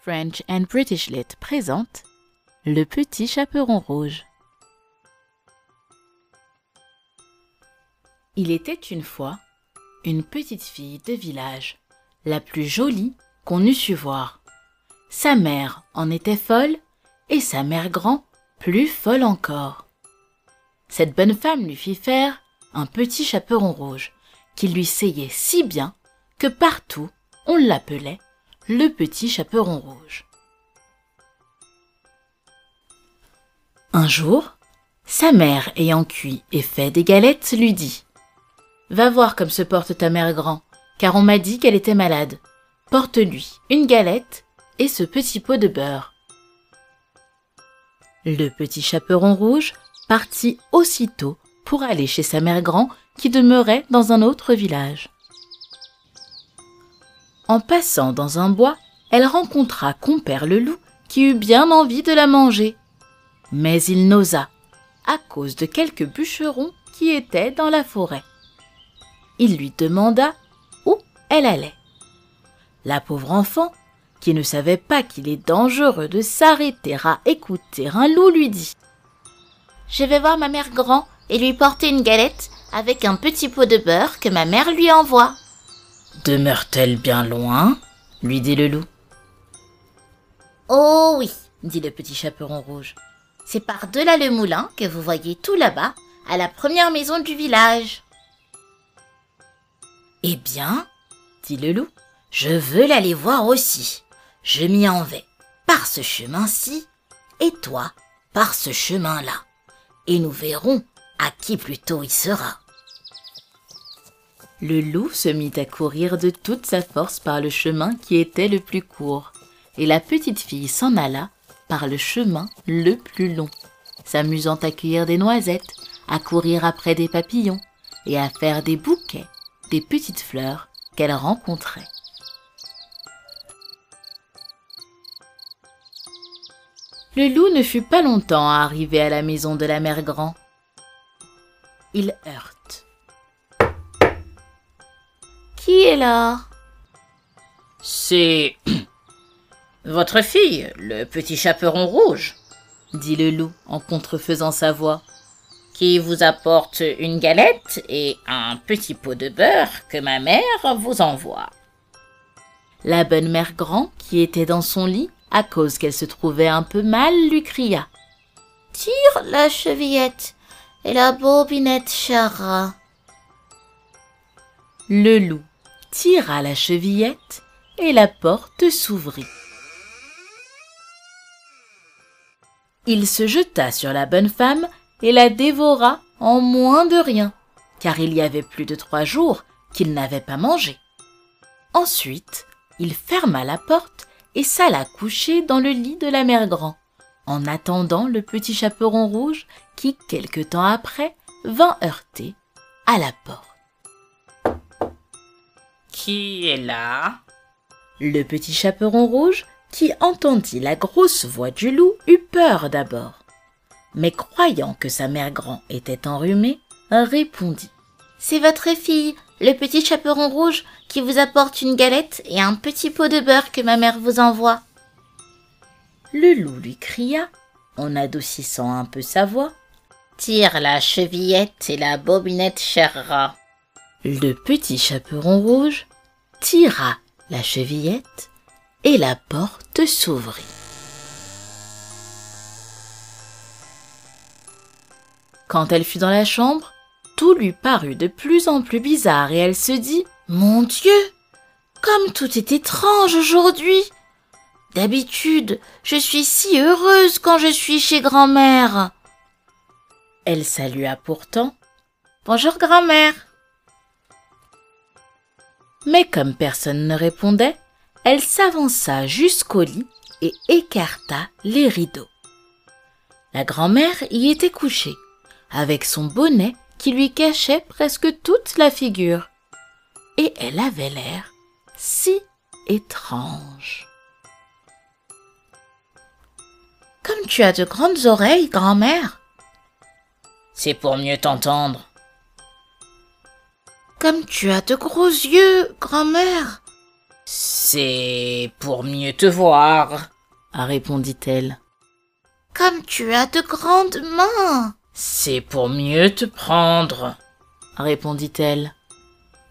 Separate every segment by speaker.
Speaker 1: French and British Lit présente Le petit chaperon rouge. Il était une fois une petite fille de village, la plus jolie qu'on eût su voir. Sa mère en était folle et sa mère grand plus folle encore. Cette bonne femme lui fit faire un petit chaperon rouge qui lui seyait si bien que partout on l'appelait le petit chaperon rouge. Un jour, sa mère ayant cuit et fait des galettes lui dit Va voir comme se porte ta mère grand, car on m'a dit qu'elle était malade. Porte-lui une galette et ce petit pot de beurre. Le petit chaperon rouge partit aussitôt pour aller chez sa mère grand qui demeurait dans un autre village. En passant dans un bois, elle rencontra compère le loup qui eut bien envie de la manger. Mais il n'osa, à cause de quelques bûcherons qui étaient dans la forêt. Il lui demanda où elle allait. La pauvre enfant, qui ne savait pas qu'il est dangereux de s'arrêter à écouter un loup, lui dit
Speaker 2: Je vais voir ma mère grand et lui porter une galette avec un petit pot de beurre que ma mère lui envoie.
Speaker 3: Demeure-t-elle bien loin? lui dit le loup.
Speaker 2: Oh oui, dit le petit chaperon rouge. C'est par-delà le moulin que vous voyez tout là-bas, à la première maison du village.
Speaker 3: Eh bien, dit le loup, je veux l'aller voir aussi. Je m'y en vais par ce chemin-ci, et toi par ce chemin-là, et nous verrons à qui plutôt il sera.
Speaker 1: Le loup se mit à courir de toute sa force par le chemin qui était le plus court, et la petite fille s'en alla par le chemin le plus long, s'amusant à cueillir des noisettes, à courir après des papillons, et à faire des bouquets des petites fleurs qu'elle rencontrait. Le loup ne fut pas longtemps à arriver à la maison de la mère Grand. Il heurte.
Speaker 2: Qui est là?
Speaker 3: C'est votre fille, le petit chaperon rouge,
Speaker 1: dit le loup en contrefaisant sa voix,
Speaker 3: qui vous apporte une galette et un petit pot de beurre que ma mère vous envoie.
Speaker 1: La bonne mère Grand, qui était dans son lit, à cause qu'elle se trouvait un peu mal, lui cria.
Speaker 2: Tire la chevillette et la bobinette chara.
Speaker 1: Le loup tira la chevillette et la porte s'ouvrit. Il se jeta sur la bonne femme et la dévora en moins de rien, car il y avait plus de trois jours qu'il n'avait pas mangé. Ensuite, il ferma la porte et s'alla coucher dans le lit de la mère Grand, en attendant le petit chaperon rouge qui, quelque temps après, vint heurter à la porte.
Speaker 3: Qui est là
Speaker 1: Le petit chaperon rouge, qui entendit la grosse voix du loup, eut peur d'abord. Mais croyant que sa mère grand était enrhumée, répondit.
Speaker 2: C'est votre fille, le petit chaperon rouge, qui vous apporte une galette et un petit pot de beurre que ma mère vous envoie.
Speaker 1: Le loup lui cria, en adoucissant un peu sa voix.
Speaker 3: Tire la chevillette et la bobinette chera.
Speaker 1: Le petit chaperon rouge tira la chevillette et la porte s'ouvrit. Quand elle fut dans la chambre, tout lui parut de plus en plus bizarre et elle se dit Mon Dieu, comme tout est étrange aujourd'hui. D'habitude, je suis si heureuse quand je suis chez grand-mère. Elle salua pourtant. Bonjour grand-mère. Mais comme personne ne répondait, elle s'avança jusqu'au lit et écarta les rideaux. La grand-mère y était couchée, avec son bonnet qui lui cachait presque toute la figure. Et elle avait l'air si étrange. Comme tu as de grandes oreilles, grand-mère.
Speaker 3: C'est pour mieux t'entendre.
Speaker 2: Comme tu as de gros yeux, grand-mère.
Speaker 3: C'est pour mieux te voir, répondit-elle.
Speaker 2: Comme tu as de grandes mains.
Speaker 3: C'est pour mieux te prendre, répondit-elle.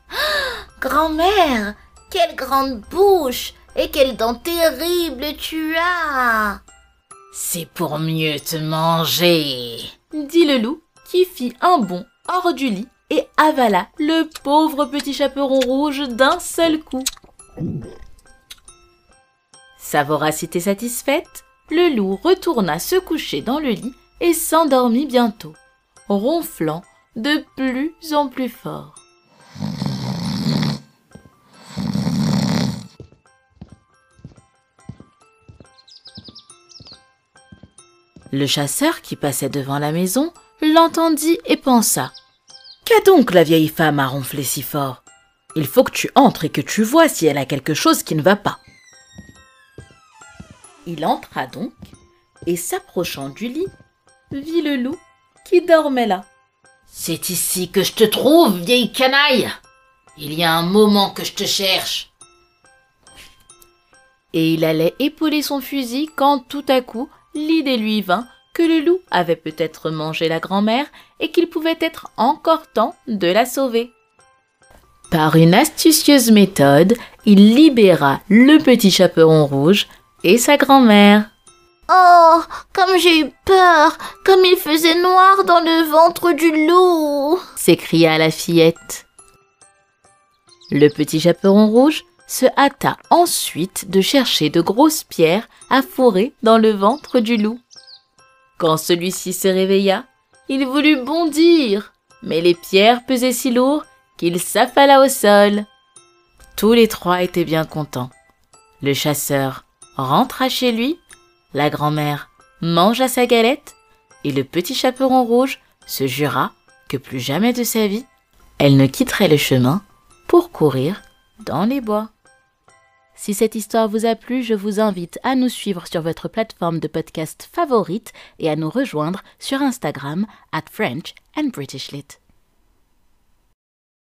Speaker 2: Grand-mère, quelle grande bouche et quelles dents terribles tu as.
Speaker 3: C'est pour mieux te manger,
Speaker 1: dit le loup qui fit un bond hors du lit et avala le pauvre petit chaperon rouge d'un seul coup. Sa voracité satisfaite, le loup retourna se coucher dans le lit et s'endormit bientôt, ronflant de plus en plus fort. Le chasseur qui passait devant la maison l'entendit et pensa Qu'a donc la vieille femme à ronfler si fort? Il faut que tu entres et que tu vois si elle a quelque chose qui ne va pas. Il entra donc et s'approchant du lit, vit le loup qui dormait là.
Speaker 3: C'est ici que je te trouve, vieille canaille. Il y a un moment que je te cherche.
Speaker 1: Et il allait épauler son fusil quand tout à coup l'idée lui vint que le loup avait peut-être mangé la grand-mère et qu'il pouvait être encore temps de la sauver. Par une astucieuse méthode, il libéra le petit chaperon rouge et sa grand-mère.
Speaker 2: Oh, comme j'ai eu peur, comme il faisait noir dans le ventre du loup
Speaker 1: s'écria la fillette. Le petit chaperon rouge se hâta ensuite de chercher de grosses pierres à fourrer dans le ventre du loup. Quand celui-ci se réveilla, il voulut bondir, mais les pierres pesaient si lourd qu'il s'affala au sol. Tous les trois étaient bien contents. Le chasseur rentra chez lui, la grand-mère mangea sa galette, et le petit chaperon rouge se jura que plus jamais de sa vie, elle ne quitterait le chemin pour courir dans les bois. Si cette histoire vous a plu, je vous invite à nous suivre sur votre plateforme de podcast favorite et à nous rejoindre sur Instagram at French and British Lit.